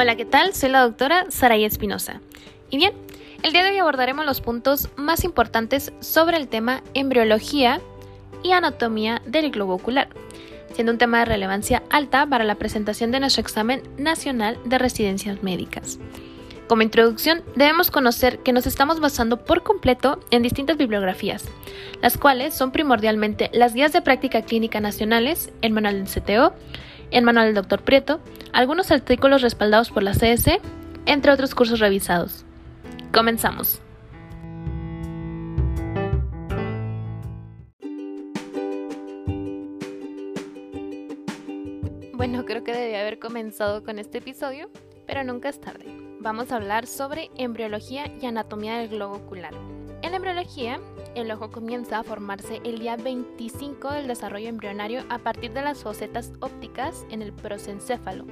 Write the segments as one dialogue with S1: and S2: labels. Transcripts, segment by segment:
S1: Hola, ¿qué tal? Soy la doctora Saray Espinosa. Y bien, el día de hoy abordaremos los puntos más importantes sobre el tema embriología y anatomía del globo ocular, siendo un tema de relevancia alta para la presentación de nuestro examen nacional de residencias médicas. Como introducción, debemos conocer que nos estamos basando por completo en distintas bibliografías, las cuales son primordialmente las guías de práctica clínica nacionales, el manual del CTO, el manual del Dr. Prieto, algunos artículos respaldados por la CS, entre otros cursos revisados. Comenzamos. Bueno, creo que debía haber comenzado con este episodio, pero nunca es tarde. Vamos a hablar sobre embriología y anatomía del globo ocular. En embriología, el ojo comienza a formarse el día 25 del desarrollo embrionario a partir de las fosetas ópticas en el prosencéfalo,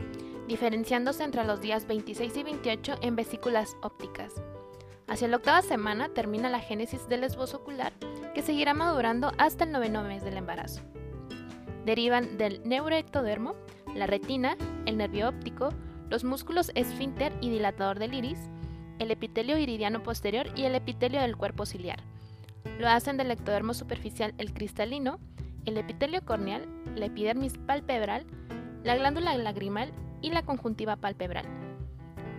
S1: diferenciándose entre los días 26 y 28 en vesículas ópticas. Hacia la octava semana termina la génesis del esbozo ocular, que seguirá madurando hasta el noveno mes del embarazo. Derivan del neuroectodermo, la retina, el nervio óptico, los músculos esfínter y dilatador del iris, el epitelio iridiano posterior y el epitelio del cuerpo ciliar. Lo hacen del ectodermo superficial el cristalino, el epitelio corneal, la epidermis palpebral, la glándula lagrimal y la conjuntiva palpebral.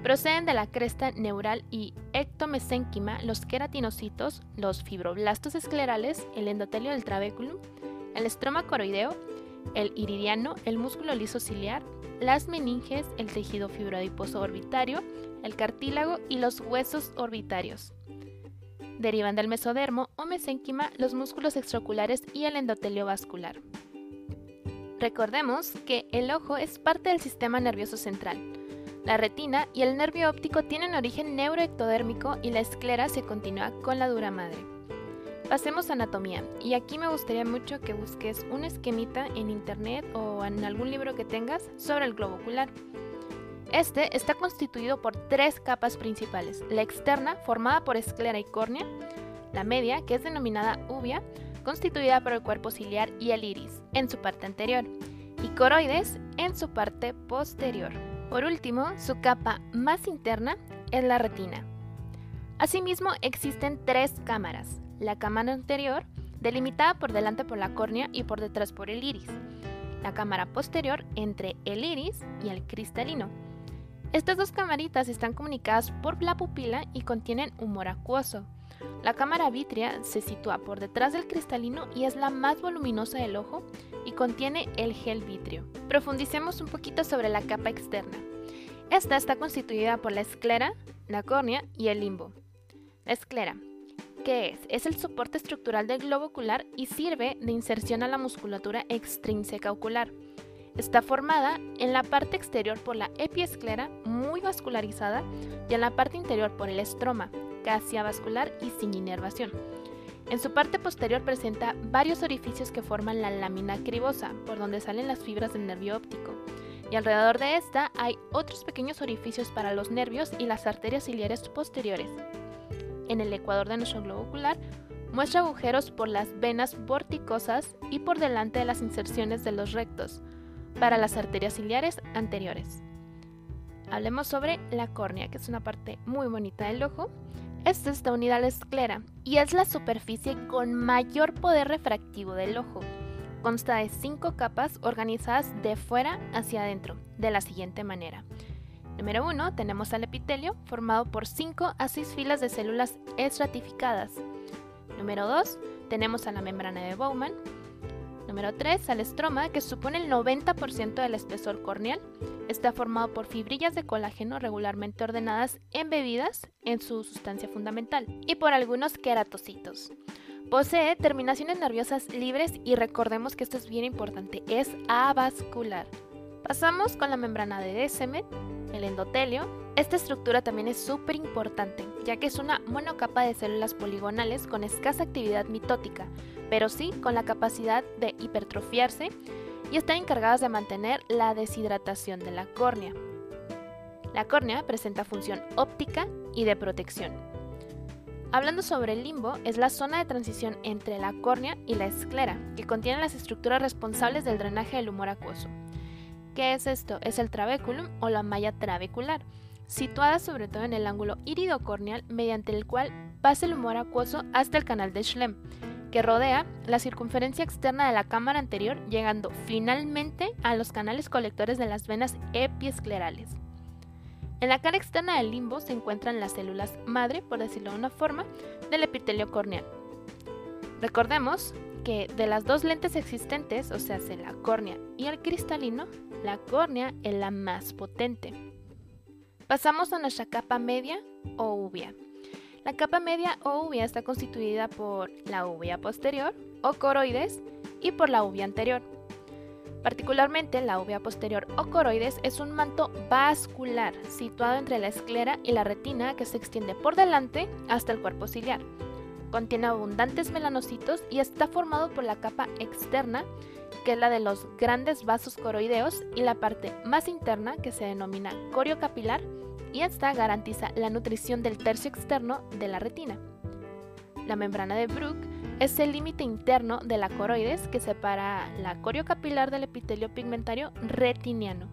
S1: Proceden de la cresta neural y ectomesénquima los queratinocitos, los fibroblastos esclerales, el endotelio del trabéculum, el estroma coroideo, el iridiano, el músculo liso ciliar, las meninges, el tejido fibroadiposo orbitario, el cartílago y los huesos orbitarios. Derivan del mesodermo o mesénquima los músculos extraoculares y el endotelio vascular. Recordemos que el ojo es parte del sistema nervioso central. La retina y el nervio óptico tienen origen neuroectodérmico y la esclera se continúa con la dura madre. Pasemos a anatomía, y aquí me gustaría mucho que busques un esquemita en internet o en algún libro que tengas sobre el globo ocular. Este está constituido por tres capas principales, la externa, formada por esclera y córnea, la media, que es denominada uvia, constituida por el cuerpo ciliar y el iris, en su parte anterior, y coroides, en su parte posterior. Por último, su capa más interna es la retina. Asimismo, existen tres cámaras, la cámara anterior, delimitada por delante por la córnea y por detrás por el iris, la cámara posterior entre el iris y el cristalino. Estas dos camaritas están comunicadas por la pupila y contienen humor acuoso. La cámara vítrea se sitúa por detrás del cristalino y es la más voluminosa del ojo y contiene el gel vítreo. Profundicemos un poquito sobre la capa externa. Esta está constituida por la esclera, la córnea y el limbo. La esclera ¿Qué es? Es el soporte estructural del globo ocular y sirve de inserción a la musculatura extrínseca ocular. Está formada en la parte exterior por la epiesclera, muy vascularizada, y en la parte interior por el estroma, casi avascular y sin inervación. En su parte posterior presenta varios orificios que forman la lámina cribosa, por donde salen las fibras del nervio óptico. Y alrededor de esta hay otros pequeños orificios para los nervios y las arterias ciliares posteriores en el ecuador de nuestro globo ocular, muestra agujeros por las venas vorticosas y por delante de las inserciones de los rectos, para las arterias ciliares anteriores. Hablemos sobre la córnea, que es una parte muy bonita del ojo. Esta está unida a la esclera y es la superficie con mayor poder refractivo del ojo. Consta de cinco capas organizadas de fuera hacia adentro, de la siguiente manera. Número 1 tenemos al epitelio, formado por 5 a 6 filas de células estratificadas. Número 2 tenemos a la membrana de Bowman. Número 3 al estroma, que supone el 90% del espesor corneal. Está formado por fibrillas de colágeno regularmente ordenadas embebidas en su sustancia fundamental y por algunos queratocitos. Posee terminaciones nerviosas libres y recordemos que esto es bien importante, es avascular. Pasamos con la membrana de Descemet, el endotelio. Esta estructura también es súper importante, ya que es una monocapa de células poligonales con escasa actividad mitótica, pero sí con la capacidad de hipertrofiarse y están encargadas de mantener la deshidratación de la córnea. La córnea presenta función óptica y de protección. Hablando sobre el limbo, es la zona de transición entre la córnea y la esclera, que contiene las estructuras responsables del drenaje del humor acuoso. ¿Qué es esto? Es el trabeculum o la malla trabecular, situada sobre todo en el ángulo iridocorneal mediante el cual pasa el humor acuoso hasta el canal de Schlemm, que rodea la circunferencia externa de la cámara anterior, llegando finalmente a los canales colectores de las venas epiesclerales. En la cara externa del limbo se encuentran las células madre, por decirlo de una forma, del epitelio corneal. Recordemos que de las dos lentes existentes, o sea, la córnea y el cristalino, la córnea es la más potente. Pasamos a nuestra capa media o uvea. La capa media o uvea está constituida por la uvea posterior o coroides y por la uvea anterior. Particularmente la uvea posterior o coroides es un manto vascular situado entre la esclera y la retina que se extiende por delante hasta el cuerpo ciliar. Contiene abundantes melanocitos y está formado por la capa externa, que es la de los grandes vasos coroideos, y la parte más interna, que se denomina corio capilar, y esta garantiza la nutrición del tercio externo de la retina. La membrana de Bruch es el límite interno de la coroides que separa la corio capilar del epitelio pigmentario retiniano.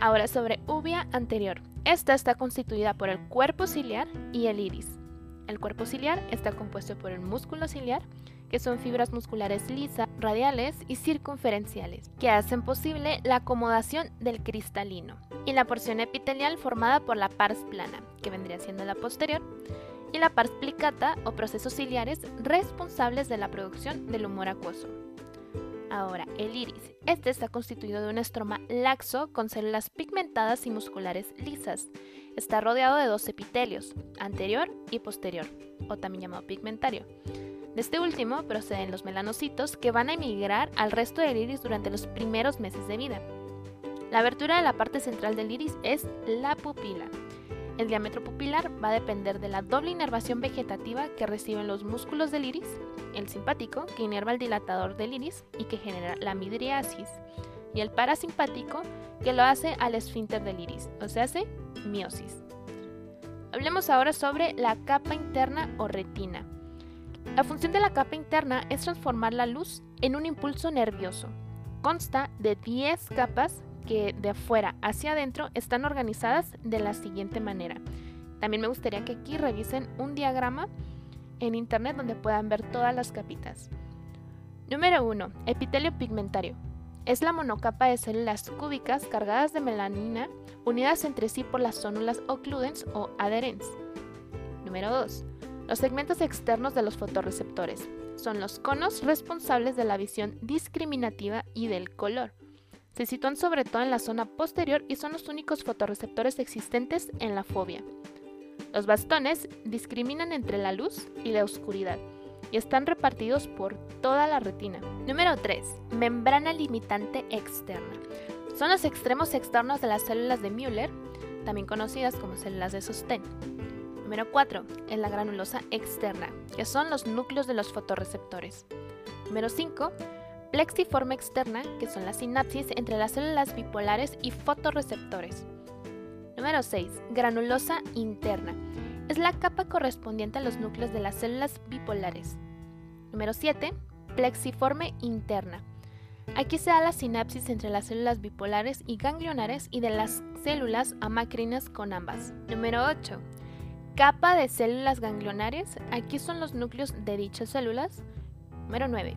S1: Ahora sobre uvea anterior. Esta está constituida por el cuerpo ciliar y el iris. El cuerpo ciliar está compuesto por el músculo ciliar, que son fibras musculares lisas, radiales y circunferenciales, que hacen posible la acomodación del cristalino, y la porción epitelial formada por la pars plana, que vendría siendo la posterior, y la pars plicata o procesos ciliares responsables de la producción del humor acuoso. Ahora, el iris. Este está constituido de un estroma laxo con células pigmentadas y musculares lisas. Está rodeado de dos epitelios, anterior y posterior, o también llamado pigmentario. De este último proceden los melanocitos que van a emigrar al resto del iris durante los primeros meses de vida. La abertura de la parte central del iris es la pupila. El diámetro pupilar va a depender de la doble inervación vegetativa que reciben los músculos del iris, el simpático, que inerva el dilatador del iris y que genera la midriasis, y el parasimpático, que lo hace al esfínter del iris, o sea, hace miosis. Hablemos ahora sobre la capa interna o retina. La función de la capa interna es transformar la luz en un impulso nervioso. Consta de 10 capas que de afuera hacia adentro están organizadas de la siguiente manera. También me gustaría que aquí revisen un diagrama en internet donde puedan ver todas las capitas. Número 1. Epitelio pigmentario. Es la monocapa de células cúbicas cargadas de melanina unidas entre sí por las zónulas occludens o adherens. Número 2. Los segmentos externos de los fotorreceptores son los conos responsables de la visión discriminativa y del color. Se sitúan sobre todo en la zona posterior y son los únicos fotorreceptores existentes en la fobia. Los bastones discriminan entre la luz y la oscuridad y están repartidos por toda la retina. Número 3. Membrana limitante externa. Son los extremos externos de las células de Müller, también conocidas como células de sostén. Número 4 es la granulosa externa, que son los núcleos de los fotorreceptores. Número 5, plexiforme externa, que son las sinapsis entre las células bipolares y fotorreceptores. Número 6, granulosa interna. Es la capa correspondiente a los núcleos de las células bipolares. Número 7, plexiforme interna. Aquí se da la sinapsis entre las células bipolares y ganglionares y de las células amacrinas con ambas. Número 8, Capa de células ganglionares. Aquí son los núcleos de dichas células. Número 9.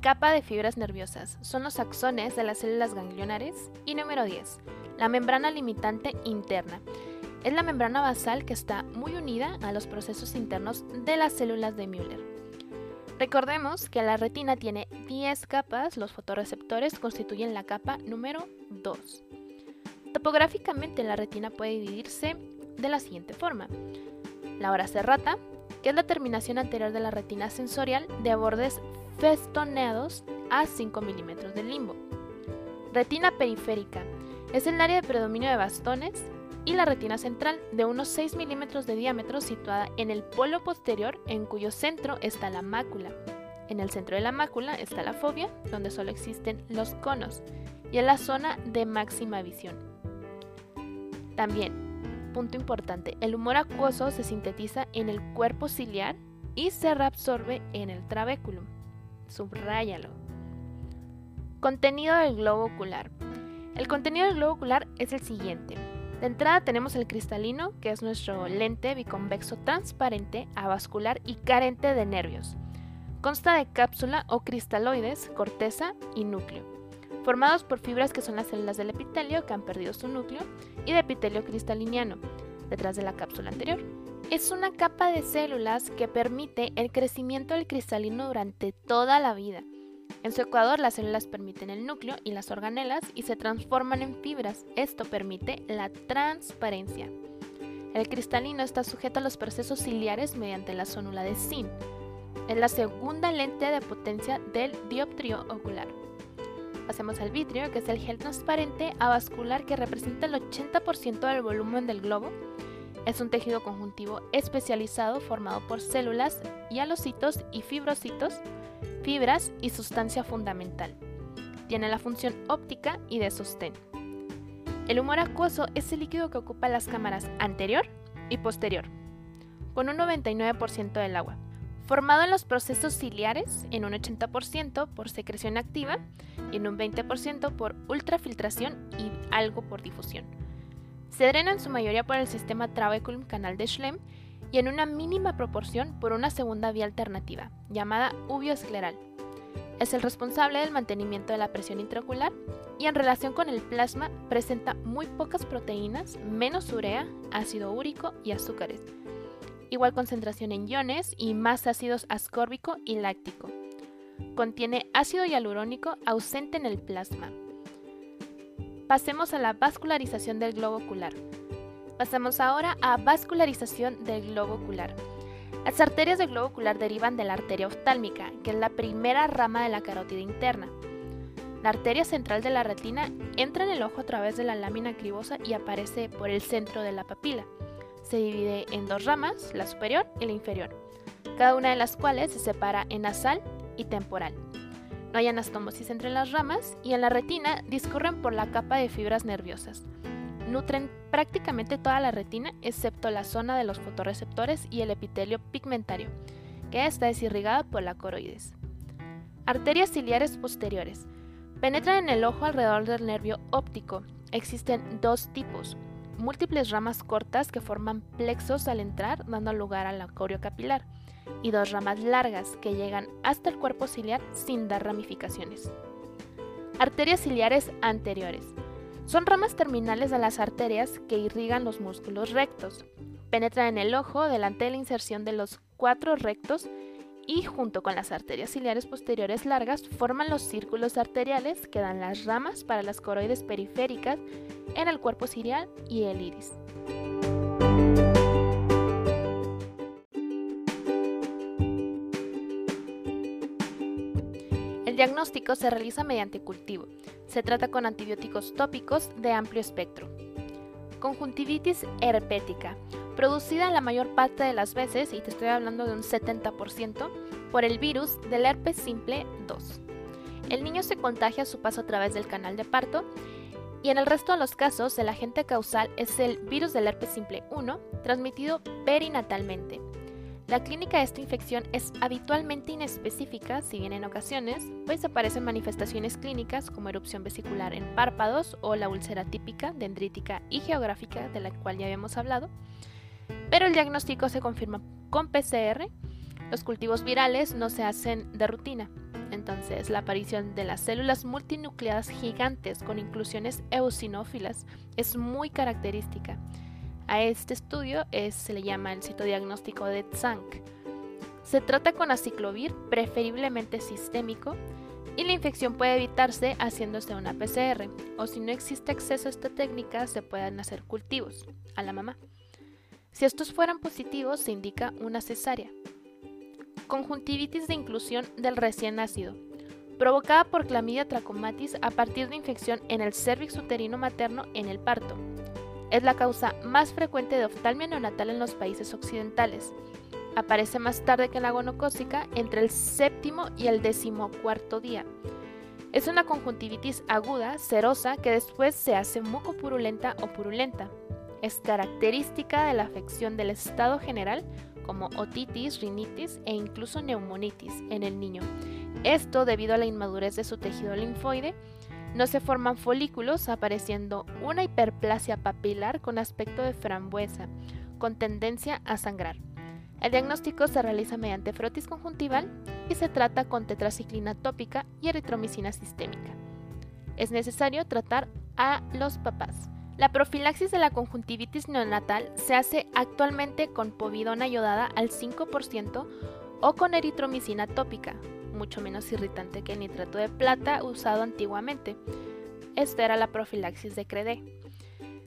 S1: Capa de fibras nerviosas. Son los axones de las células ganglionares. Y número 10. La membrana limitante interna. Es la membrana basal que está muy unida a los procesos internos de las células de Müller. Recordemos que la retina tiene 10 capas, los fotorreceptores constituyen la capa número 2. Topográficamente la retina puede dividirse de la siguiente forma. La hora cerrata, que es la terminación anterior de la retina sensorial de bordes festoneados a 5 milímetros del limbo. Retina periférica, es el área de predominio de bastones y la retina central de unos 6 milímetros de diámetro situada en el polo posterior en cuyo centro está la mácula. En el centro de la mácula está la fobia, donde solo existen los conos, y en la zona de máxima visión. También punto importante, el humor acuoso se sintetiza en el cuerpo ciliar y se reabsorbe en el trabéculum. Subráyalo. Contenido del globo ocular. El contenido del globo ocular es el siguiente. De entrada tenemos el cristalino, que es nuestro lente biconvexo transparente, avascular y carente de nervios. Consta de cápsula o cristaloides, corteza y núcleo, formados por fibras que son las células del epitelio que han perdido su núcleo y de epitelio cristaliniano, detrás de la cápsula anterior. Es una capa de células que permite el crecimiento del cristalino durante toda la vida. En su ecuador, las células permiten el núcleo y las organelas y se transforman en fibras. Esto permite la transparencia. El cristalino está sujeto a los procesos ciliares mediante la sonula de zinc. Es la segunda lente de potencia del dioptrio ocular. Pasemos al vitrio, que es el gel transparente avascular que representa el 80% del volumen del globo. Es un tejido conjuntivo especializado formado por células, hialocitos y fibrocitos fibras y sustancia fundamental. Tiene la función óptica y de sostén. El humor acuoso es el líquido que ocupa las cámaras anterior y posterior, con un 99% del agua, formado en los procesos ciliares en un 80% por secreción activa y en un 20% por ultrafiltración y algo por difusión. Se drena en su mayoría por el sistema trabeculum canal de Schlemm y en una mínima proporción por una segunda vía alternativa, llamada uvioescleral. Es el responsable del mantenimiento de la presión intraocular y en relación con el plasma presenta muy pocas proteínas, menos urea, ácido úrico y azúcares. Igual concentración en iones y más ácidos ascórbico y láctico. Contiene ácido hialurónico ausente en el plasma. Pasemos a la vascularización del globo ocular. Pasamos ahora a vascularización del globo ocular. Las arterias del globo ocular derivan de la arteria oftálmica, que es la primera rama de la carótida interna. La arteria central de la retina entra en el ojo a través de la lámina cribosa y aparece por el centro de la papila. Se divide en dos ramas, la superior y la inferior, cada una de las cuales se separa en nasal y temporal. No hay anastomosis entre las ramas y en la retina discurren por la capa de fibras nerviosas nutren prácticamente toda la retina excepto la zona de los fotorreceptores y el epitelio pigmentario, que está desirrigada por la coroides. Arterias ciliares posteriores. Penetran en el ojo alrededor del nervio óptico. Existen dos tipos, múltiples ramas cortas que forman plexos al entrar, dando lugar a la capilar, y dos ramas largas que llegan hasta el cuerpo ciliar sin dar ramificaciones. Arterias ciliares anteriores. Son ramas terminales de las arterias que irrigan los músculos rectos. Penetran en el ojo delante de la inserción de los cuatro rectos y junto con las arterias ciliares posteriores largas forman los círculos arteriales que dan las ramas para las coroides periféricas en el cuerpo ciliar y el iris. El diagnóstico se realiza mediante cultivo. Se trata con antibióticos tópicos de amplio espectro. Conjuntivitis herpética, producida la mayor parte de las veces, y te estoy hablando de un 70%, por el virus del herpes simple 2. El niño se contagia a su paso a través del canal de parto y en el resto de los casos el agente causal es el virus del herpes simple 1 transmitido perinatalmente. La clínica de esta infección es habitualmente inespecífica, si bien en ocasiones, pues aparecen manifestaciones clínicas como erupción vesicular en párpados o la úlcera típica, dendrítica y geográfica de la cual ya habíamos hablado, pero el diagnóstico se confirma con PCR. Los cultivos virales no se hacen de rutina, entonces la aparición de las células multinucleadas gigantes con inclusiones eosinófilas es muy característica a este estudio se le llama el citodiagnóstico de Tzanck. Se trata con aciclovir, preferiblemente sistémico, y la infección puede evitarse haciéndose una PCR, o si no existe acceso a esta técnica, se pueden hacer cultivos a la mamá. Si estos fueran positivos, se indica una cesárea. Conjuntivitis de inclusión del recién nacido, provocada por clamidia trachomatis a partir de infección en el cervix uterino materno en el parto, es la causa más frecuente de oftalmia neonatal en los países occidentales. Aparece más tarde que la gonocócica entre el séptimo y el decimocuarto día. Es una conjuntivitis aguda, serosa, que después se hace mucopurulenta o purulenta. Es característica de la afección del estado general como otitis, rinitis e incluso neumonitis en el niño. Esto debido a la inmadurez de su tejido linfoide No se forman folículos, apareciendo una hiperplasia papilar con aspecto de frambuesa, con tendencia a sangrar. El diagnóstico se realiza mediante frotis conjuntival y se trata con tetraciclina tópica y eritromicina sistémica. Es necesario tratar a los papás. La profilaxis de la conjuntivitis neonatal se hace actualmente con povidona iodada al 5% o con eritromicina tópica, mucho menos irritante que el nitrato de plata usado antiguamente. Esta era la profilaxis de CREDE.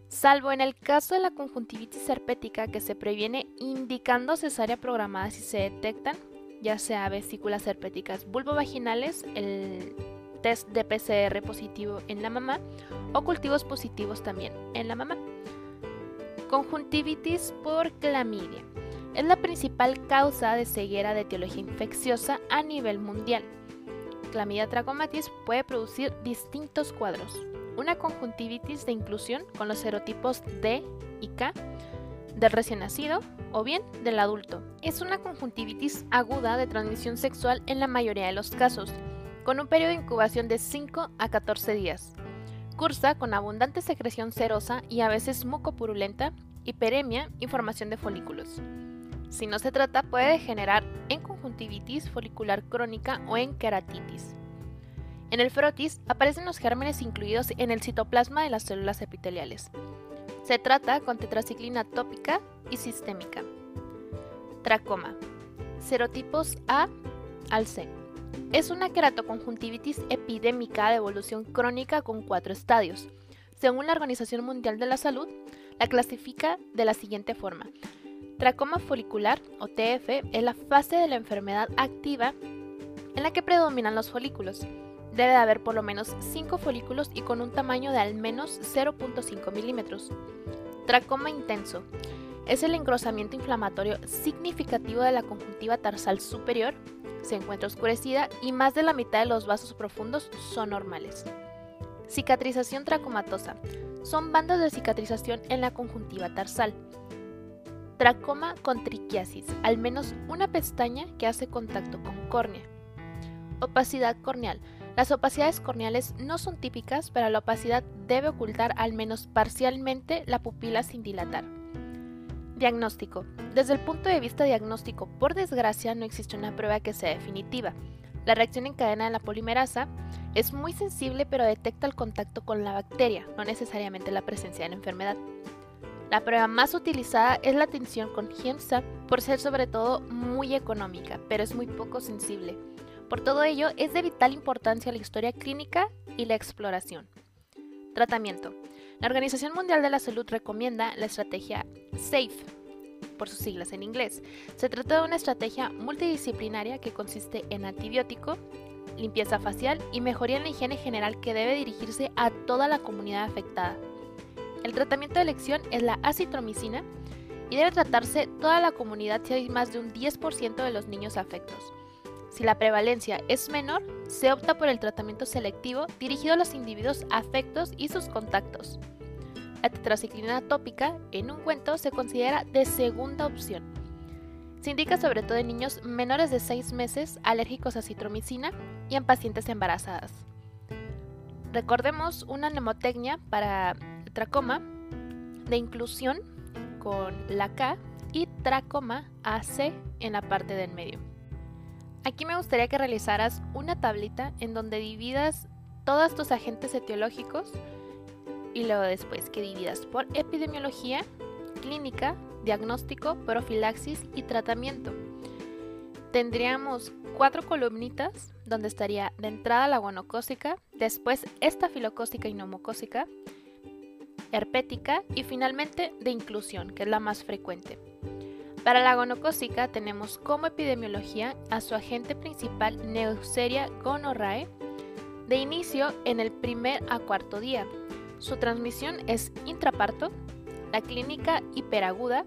S1: Salvo en el caso de la conjuntivitis herpética que se previene indicando cesárea programada si se detectan, ya sea vesículas herpéticas vulvovaginales, el test de PCR positivo en la mamá o cultivos positivos también en la mamá. Conjuntivitis por clamidia es la principal causa de ceguera de etiología infecciosa a nivel mundial. Clamidia trachomatis puede producir distintos cuadros. Una conjuntivitis de inclusión con los serotipos D y K del recién nacido o bien del adulto. Es una conjuntivitis aguda de transmisión sexual en la mayoría de los casos, con un periodo de incubación de 5 a 14 días. Cursa con abundante secreción serosa y a veces mucopurulenta, hiperemia y formación de folículos. Si no se trata, puede degenerar en conjuntivitis folicular crónica o en keratitis. En el frotis aparecen los gérmenes incluidos en el citoplasma de las células epiteliales. Se trata con tetraciclina tópica y sistémica. Tracoma. Serotipos A al C. Es una queratoconjuntivitis epidémica de evolución crónica con cuatro estadios. Según la Organización Mundial de la Salud, la clasifica de la siguiente forma. Tracoma folicular, o TF, es la fase de la enfermedad activa en la que predominan los folículos. Debe haber por lo menos 5 folículos y con un tamaño de al menos 0.5 milímetros. Tracoma intenso. Es el engrosamiento inflamatorio significativo de la conjuntiva tarsal superior, se encuentra oscurecida y más de la mitad de los vasos profundos son normales. Cicatrización tracomatosa. Son bandas de cicatrización en la conjuntiva tarsal. Tracoma con triquiasis, al menos una pestaña que hace contacto con córnea. Opacidad corneal. Las opacidades corneales no son típicas, pero la opacidad debe ocultar al menos parcialmente la pupila sin dilatar. Diagnóstico. Desde el punto de vista diagnóstico, por desgracia no existe una prueba que sea definitiva. La reacción en cadena de la polimerasa es muy sensible pero detecta el contacto con la bacteria, no necesariamente la presencia de la enfermedad. La prueba más utilizada es la tensión con GEMSA por ser sobre todo muy económica, pero es muy poco sensible. Por todo ello, es de vital importancia la historia clínica y la exploración. Tratamiento. La Organización Mundial de la Salud recomienda la estrategia SAFE, por sus siglas en inglés. Se trata de una estrategia multidisciplinaria que consiste en antibiótico, limpieza facial y mejoría en la higiene general que debe dirigirse a toda la comunidad afectada. El tratamiento de elección es la acitromicina y debe tratarse toda la comunidad si hay más de un 10% de los niños afectos. Si la prevalencia es menor, se opta por el tratamiento selectivo dirigido a los individuos afectos y sus contactos. La tetraciclina tópica en un cuento se considera de segunda opción. Se indica sobre todo en niños menores de 6 meses alérgicos a citromicina y en pacientes embarazadas. Recordemos una mnemotecnia para tracoma de inclusión con la K y tracoma AC en la parte del medio. Aquí me gustaría que realizaras una tablita en donde dividas todos tus agentes etiológicos y luego después que dividas por epidemiología, clínica, diagnóstico, profilaxis y tratamiento. Tendríamos cuatro columnitas donde estaría de entrada la guanocócica, después estafilocócica y neumocócica, herpética y finalmente de inclusión, que es la más frecuente. Para la gonocócica tenemos como epidemiología a su agente principal Neusseria gonorrhoeae, de inicio en el primer a cuarto día. Su transmisión es intraparto, la clínica hiperaguda,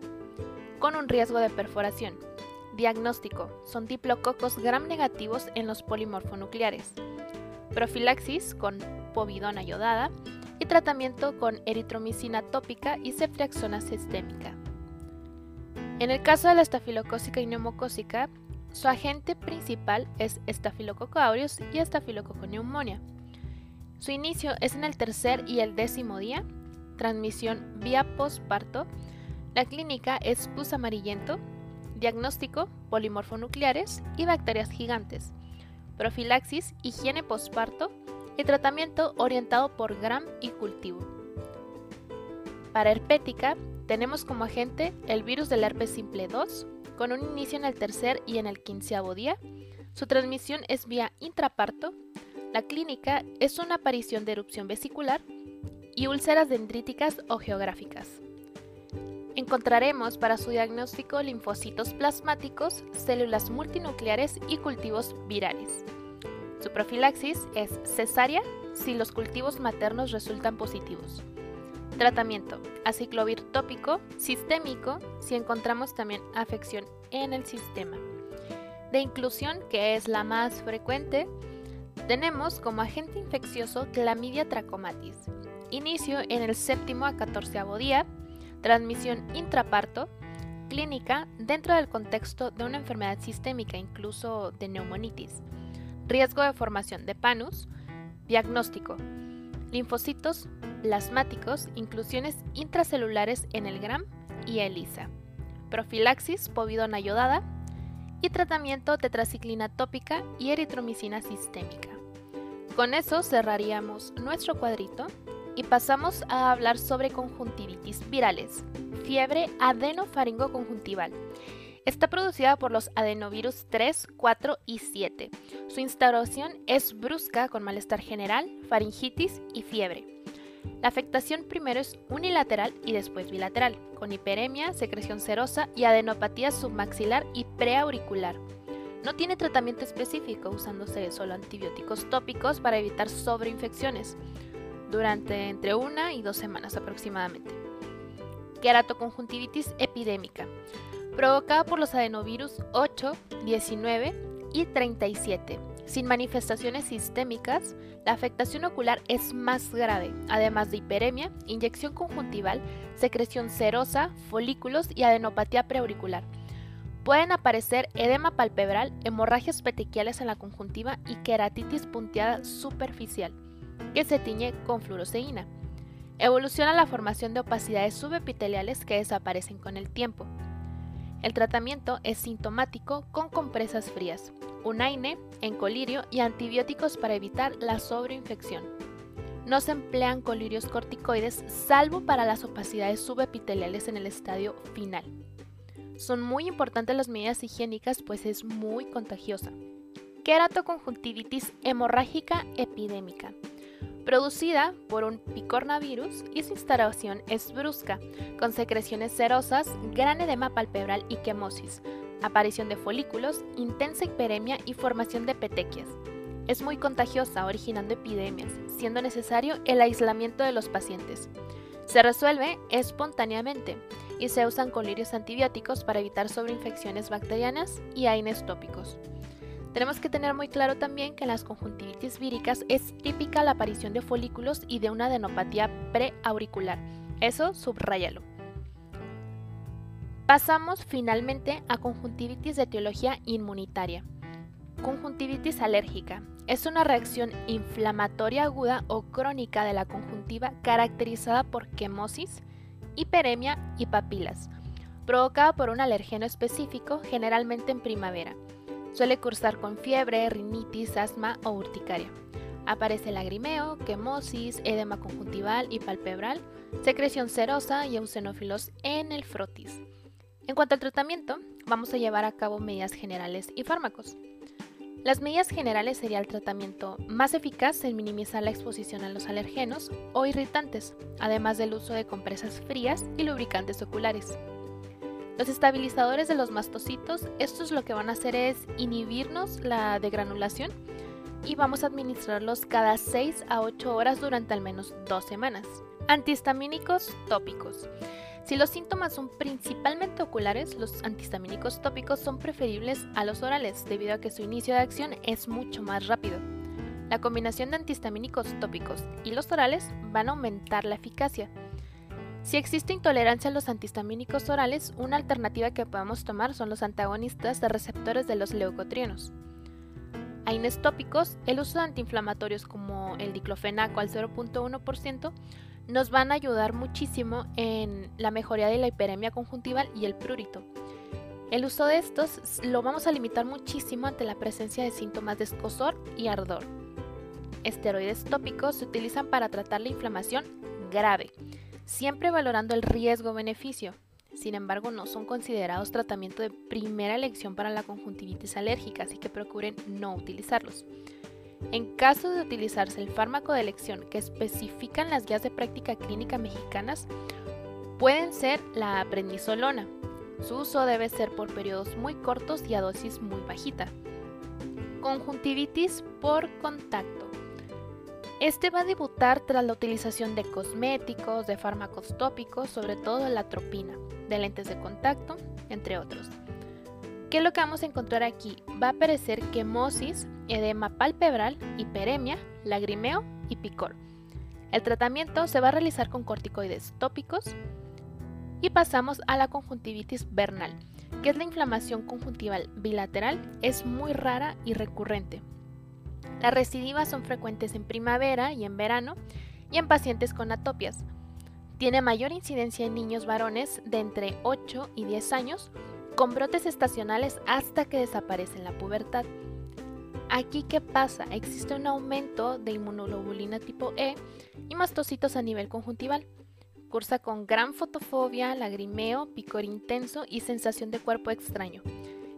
S1: con un riesgo de perforación. Diagnóstico: son diplococos gram negativos en los polimorfonucleares. Profilaxis con povidona iodada y tratamiento con eritromicina tópica y ceftriaxona sistémica. En el caso de la estafilocócica y neumocócica, su agente principal es Staphylococcus aureus y Staphylococcus pneumonia. Su inicio es en el tercer y el décimo día, transmisión vía postparto, la clínica es pus amarillento, diagnóstico polimorfonucleares y bacterias gigantes, profilaxis, higiene postparto y tratamiento orientado por gram y cultivo. Para herpética, tenemos como agente el virus del herpes simple 2, con un inicio en el tercer y en el quinceavo día. Su transmisión es vía intraparto. La clínica es una aparición de erupción vesicular y úlceras dendríticas o geográficas. Encontraremos para su diagnóstico linfocitos plasmáticos, células multinucleares y cultivos virales. Su profilaxis es cesárea si los cultivos maternos resultan positivos. Tratamiento: aciclovir tópico, sistémico si encontramos también afección en el sistema. De inclusión, que es la más frecuente, tenemos como agente infeccioso Clamidia trachomatis. Inicio en el séptimo a catorceavo día transmisión intraparto, clínica dentro del contexto de una enfermedad sistémica, incluso de neumonitis, riesgo de formación de panus, diagnóstico, linfocitos plasmáticos, inclusiones intracelulares en el GRAM y ELISA, profilaxis povidona yodada y tratamiento tetraciclina tópica y eritromicina sistémica. Con eso cerraríamos nuestro cuadrito y pasamos a hablar sobre conjuntivitis virales, fiebre adenofaringoconjuntival. Está producida por los adenovirus 3, 4 y 7. Su instauración es brusca con malestar general, faringitis y fiebre. La afectación primero es unilateral y después bilateral, con hiperemia, secreción serosa y adenopatía submaxilar y preauricular. No tiene tratamiento específico, usándose solo antibióticos tópicos para evitar sobreinfecciones durante entre una y dos semanas aproximadamente. Queratoconjuntivitis epidémica, provocada por los adenovirus 8, 19 y 37. Sin manifestaciones sistémicas, la afectación ocular es más grave, además de hiperemia, inyección conjuntival, secreción serosa, folículos y adenopatía preauricular. Pueden aparecer edema palpebral, hemorragias petequiales en la conjuntiva y queratitis punteada superficial que se tiñe con fluoroseína. Evoluciona la formación de opacidades subepiteliales que desaparecen con el tiempo. El tratamiento es sintomático con compresas frías, unaine, encolirio y antibióticos para evitar la sobreinfección. No se emplean colirios corticoides salvo para las opacidades subepiteliales en el estadio final. Son muy importantes las medidas higiénicas pues es muy contagiosa. Queratoconjuntivitis hemorrágica epidémica producida por un picornavirus y su instalación es brusca, con secreciones serosas, gran edema palpebral y quemosis, aparición de folículos, intensa hiperemia y formación de petequias. Es muy contagiosa, originando epidemias, siendo necesario el aislamiento de los pacientes. Se resuelve espontáneamente y se usan colirios antibióticos para evitar sobreinfecciones bacterianas y AINES tópicos. Tenemos que tener muy claro también que en las conjuntivitis víricas es típica la aparición de folículos y de una adenopatía preauricular. Eso subrayalo. Pasamos finalmente a conjuntivitis de etiología inmunitaria. Conjuntivitis alérgica es una reacción inflamatoria aguda o crónica de la conjuntiva caracterizada por quemosis, hiperemia y papilas, provocada por un alergeno específico generalmente en primavera. Suele cursar con fiebre, rinitis, asma o urticaria. Aparece lagrimeo, quemosis, edema conjuntival y palpebral, secreción serosa y eosinófilos en el frotis. En cuanto al tratamiento, vamos a llevar a cabo medidas generales y fármacos. Las medidas generales sería el tratamiento más eficaz en minimizar la exposición a los alergenos o irritantes, además del uso de compresas frías y lubricantes oculares. Los estabilizadores de los mastocitos, estos lo que van a hacer es inhibirnos la degranulación y vamos a administrarlos cada 6 a 8 horas durante al menos 2 semanas. Antihistamínicos tópicos. Si los síntomas son principalmente oculares, los antihistamínicos tópicos son preferibles a los orales debido a que su inicio de acción es mucho más rápido. La combinación de antihistamínicos tópicos y los orales van a aumentar la eficacia. Si existe intolerancia a los antihistamínicos orales, una alternativa que podemos tomar son los antagonistas de receptores de los leucotrienos. AINES tópicos, el uso de antiinflamatorios como el diclofenaco al 0.1% nos van a ayudar muchísimo en la mejoría de la hiperemia conjuntival y el prurito. El uso de estos lo vamos a limitar muchísimo ante la presencia de síntomas de escosor y ardor. Esteroides tópicos se utilizan para tratar la inflamación grave, siempre valorando el riesgo-beneficio. Sin embargo, no son considerados tratamiento de primera elección para la conjuntivitis alérgica, así que procuren no utilizarlos. En caso de utilizarse el fármaco de elección que especifican las guías de práctica clínica mexicanas, pueden ser la prednisolona. Su uso debe ser por periodos muy cortos y a dosis muy bajita. Conjuntivitis por contacto. Este va a debutar tras la utilización de cosméticos, de fármacos tópicos, sobre todo la atropina, de lentes de contacto, entre otros. ¿Qué es lo que vamos a encontrar aquí? Va a aparecer quemosis, edema palpebral, hiperemia, lagrimeo y picor. El tratamiento se va a realizar con corticoides tópicos y pasamos a la conjuntivitis vernal, que es la inflamación conjuntival bilateral, es muy rara y recurrente. Las recidivas son frecuentes en primavera y en verano y en pacientes con atopias. Tiene mayor incidencia en niños varones de entre 8 y 10 años con brotes estacionales hasta que desaparece en la pubertad. Aquí, ¿qué pasa? Existe un aumento de inmunoglobulina tipo E y mastocitos a nivel conjuntival. Cursa con gran fotofobia, lagrimeo, picor intenso y sensación de cuerpo extraño.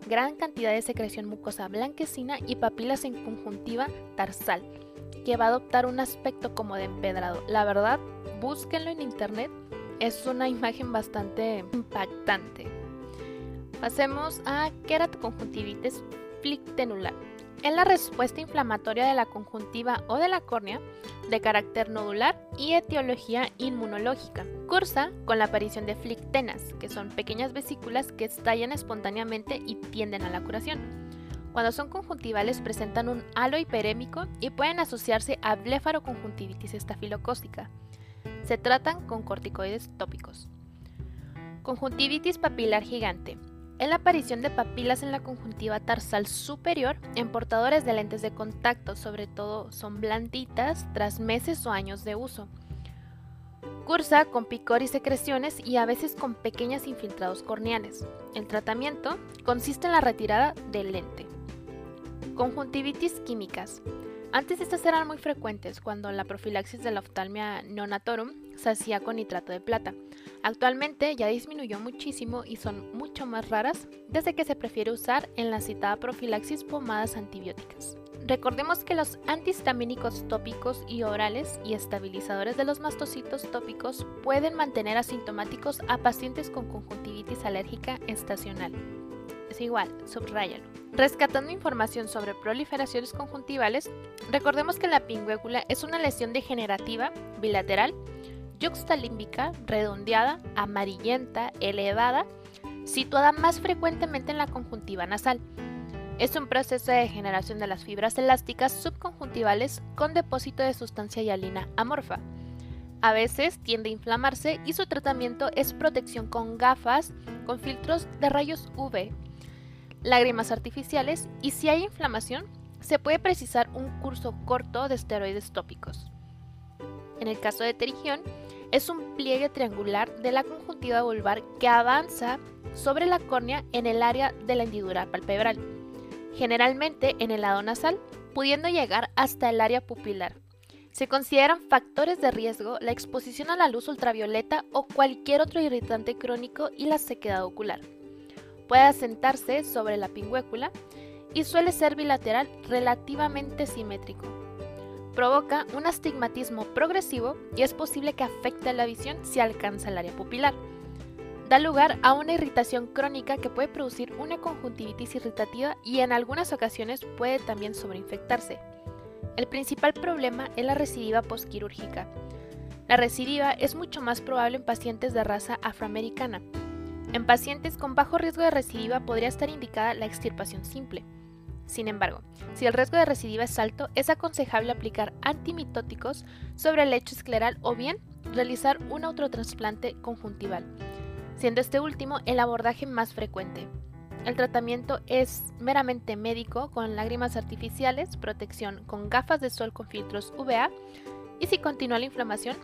S1: Gran cantidad de secreción mucosa blanquecina y papilas en conjuntiva tarsal, que va a adoptar un aspecto como de empedrado. La verdad, búsquenlo en internet, es una imagen bastante impactante. Pasemos a queratoconjuntivitis flictenular. Es la respuesta inflamatoria de la conjuntiva o de la córnea de carácter nodular y etiología inmunológica. Cursa con la aparición de flictenas, que son pequeñas vesículas que estallan espontáneamente y tienden a la curación. Cuando son conjuntivales presentan un halo hiperémico y pueden asociarse a blefaroconjuntivitis estafilocócica. Se tratan con corticoides tópicos. Conjuntivitis papilar gigante es la aparición de papilas en la conjuntiva tarsal superior en portadores de lentes de contacto, sobre todo son blanditas tras meses o años de uso. Cursa con picor y secreciones y a veces con pequeños infiltrados corneales. El tratamiento consiste en la retirada del lente. Conjuntivitis químicas. Antes estas eran muy frecuentes cuando la profilaxis de la oftalmia neonatorum se hacía con nitrato de plata. Actualmente ya disminuyó muchísimo y son mucho más raras desde que se prefiere usar en la citada profilaxis pomadas antibióticas. Recordemos que los antihistamínicos tópicos y orales y estabilizadores de los mastocitos tópicos pueden mantener asintomáticos a pacientes con conjuntivitis alérgica estacional es igual, subráyalo. Rescatando información sobre proliferaciones conjuntivales, recordemos que la pingüécula es una lesión degenerativa bilateral, yuxtalímbica, redondeada, amarillenta, elevada, situada más frecuentemente en la conjuntiva nasal. Es un proceso de degeneración de las fibras elásticas subconjuntivales con depósito de sustancia hialina amorfa. A veces tiende a inflamarse y su tratamiento es protección con gafas con filtros de rayos UV lágrimas artificiales y si hay inflamación, se puede precisar un curso corto de esteroides tópicos. En el caso de terigión, es un pliegue triangular de la conjuntiva vulvar que avanza sobre la córnea en el área de la hendidura palpebral, generalmente en el lado nasal, pudiendo llegar hasta el área pupilar. Se consideran factores de riesgo la exposición a la luz ultravioleta o cualquier otro irritante crónico y la sequedad ocular. Puede asentarse sobre la pingüécula y suele ser bilateral relativamente simétrico. Provoca un astigmatismo progresivo y es posible que afecte la visión si alcanza el área pupilar. Da lugar a una irritación crónica que puede producir una conjuntivitis irritativa y en algunas ocasiones puede también sobreinfectarse. El principal problema es la recidiva postquirúrgica. La recidiva es mucho más probable en pacientes de raza afroamericana, en pacientes con bajo riesgo de recidiva podría estar indicada la extirpación simple. Sin embargo, si el riesgo de recidiva es alto, es aconsejable aplicar antimitóticos sobre el lecho escleral o bien realizar un autotransplante conjuntival, siendo este último el abordaje más frecuente. el tratamiento es meramente médico con lágrimas artificiales, protección con gafas de sol con filtros UVA y si continúa la inflamación,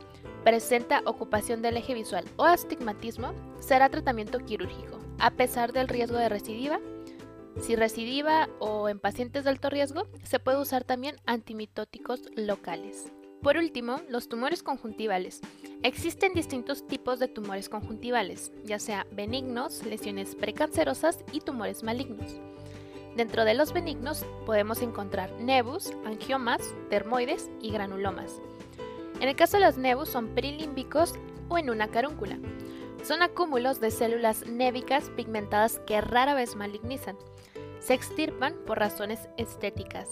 S1: presenta ocupación del eje visual o astigmatismo, será tratamiento quirúrgico, a pesar del riesgo de recidiva. Si recidiva o en pacientes de alto riesgo, se puede usar también antimitóticos locales. Por último, los tumores conjuntivales. Existen distintos tipos de tumores conjuntivales, ya sea benignos, lesiones precancerosas y tumores malignos. Dentro de los benignos podemos encontrar nebus, angiomas, dermoides y granulomas. En el caso de los nebus son perilímbicos o en una carúncula. Son acúmulos de células névicas pigmentadas que rara vez malignizan. Se extirpan por razones estéticas.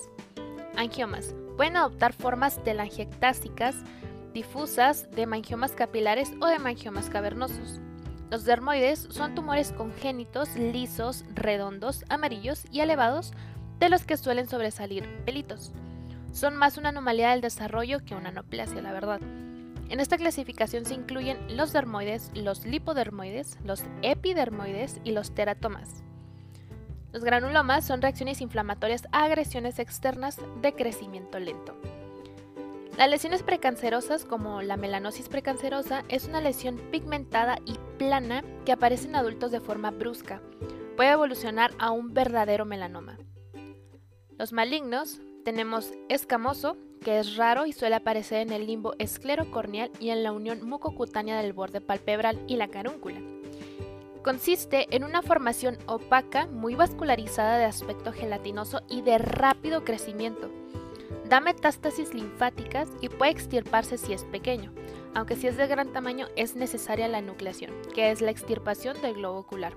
S1: Angiomas pueden adoptar formas telangiectásicas difusas de mangiomas capilares o de mangiomas cavernosos. Los dermoides son tumores congénitos, lisos, redondos, amarillos y elevados, de los que suelen sobresalir pelitos. Son más una anomalía del desarrollo que una anoplasia, la verdad. En esta clasificación se incluyen los dermoides, los lipodermoides, los epidermoides y los teratomas. Los granulomas son reacciones inflamatorias a agresiones externas de crecimiento lento. Las lesiones precancerosas, como la melanosis precancerosa, es una lesión pigmentada y plana que aparece en adultos de forma brusca. Puede evolucionar a un verdadero melanoma. Los malignos tenemos escamoso, que es raro y suele aparecer en el limbo esclerocorneal y en la unión mucocutánea del borde palpebral y la carúncula. Consiste en una formación opaca, muy vascularizada de aspecto gelatinoso y de rápido crecimiento. Da metástasis linfáticas y puede extirparse si es pequeño, aunque si es de gran tamaño es necesaria la enucleación, que es la extirpación del globo ocular,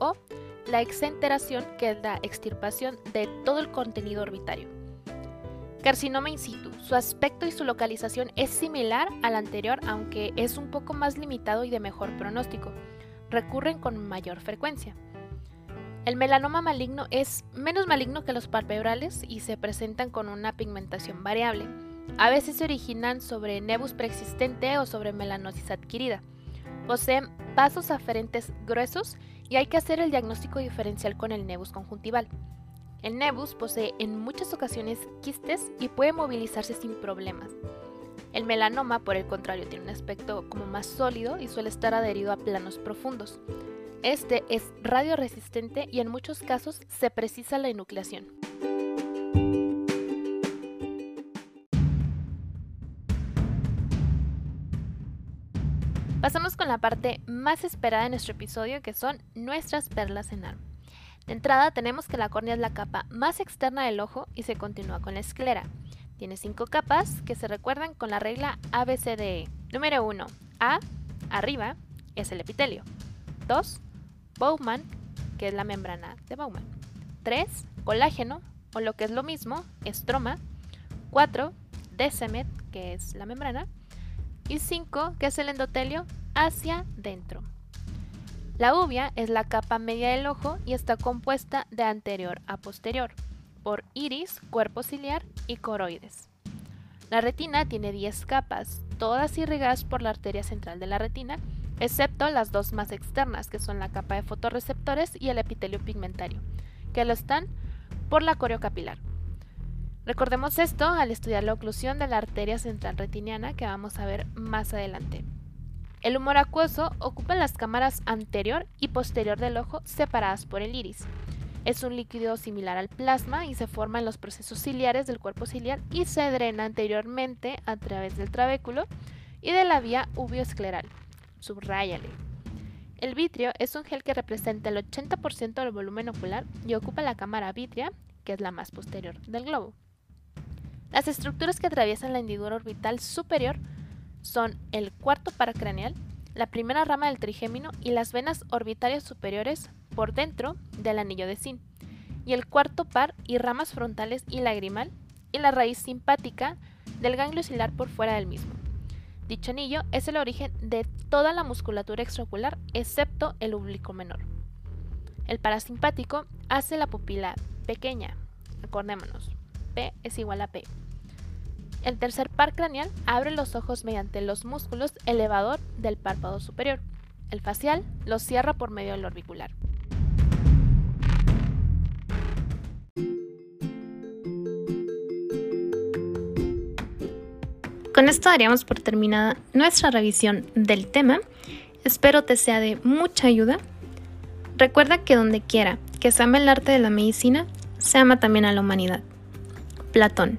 S1: o la exenteración, que es la extirpación de todo el contenido orbitario. Carcinoma in situ. Su aspecto y su localización es similar al anterior, aunque es un poco más limitado y de mejor pronóstico recurren con mayor frecuencia. El melanoma maligno es menos maligno que los palpebrales y se presentan con una pigmentación variable. A veces se originan sobre nebus preexistente o sobre melanosis adquirida. Poseen vasos aferentes gruesos y hay que hacer el diagnóstico diferencial con el nebus conjuntival. El nebus posee en muchas ocasiones quistes y puede movilizarse sin problemas. El melanoma, por el contrario, tiene un aspecto como más sólido y suele estar adherido a planos profundos. Este es radioresistente y en muchos casos se precisa la enucleación. Pasamos con la parte más esperada de nuestro episodio, que son nuestras perlas en arma. De entrada tenemos que la córnea es la capa más externa del ojo y se continúa con la esclera. Tiene cinco capas que se recuerdan con la regla ABCDE. Número 1. A, arriba, es el epitelio. 2. Bowman, que es la membrana de Bowman. 3. Colágeno, o lo que es lo mismo, estroma. 4. Decimet, que es la membrana. Y 5, que es el endotelio, hacia dentro. La uvia es la capa media del ojo y está compuesta de anterior a posterior por iris, cuerpo ciliar y coroides. La retina tiene 10 capas, todas irrigadas por la arteria central de la retina, excepto las dos más externas, que son la capa de fotorreceptores y el epitelio pigmentario, que lo están por la coriocapilar. Recordemos esto al estudiar la oclusión de la arteria central retiniana que vamos a ver más adelante. El humor acuoso ocupa las cámaras anterior y posterior del ojo separadas por el iris. Es un líquido similar al plasma y se forma en los procesos ciliares del cuerpo ciliar y se drena anteriormente a través del trabéculo y de la vía uvioescleral. Subráyale. El vitrio es un gel que representa el 80% del volumen ocular y ocupa la cámara vitrea, que es la más posterior del globo. Las estructuras que atraviesan la hendidura orbital superior son el cuarto paracraneal, la primera rama del trigémino y las venas orbitarias superiores por dentro del anillo de Sin, y el cuarto par y ramas frontales y lagrimal, y la raíz simpática del ganglio cilar por fuera del mismo. Dicho anillo es el origen de toda la musculatura extraocular excepto el oblicuo menor. El parasimpático hace la pupila pequeña. Acordémonos, P es igual a P. El tercer par craneal abre los ojos mediante los músculos elevador del párpado superior. El facial los cierra por medio del orbicular. Con esto daríamos por terminada nuestra revisión del tema. Espero te sea de mucha ayuda. Recuerda que donde quiera que se ama el arte de la medicina, se ama también a la humanidad. Platón.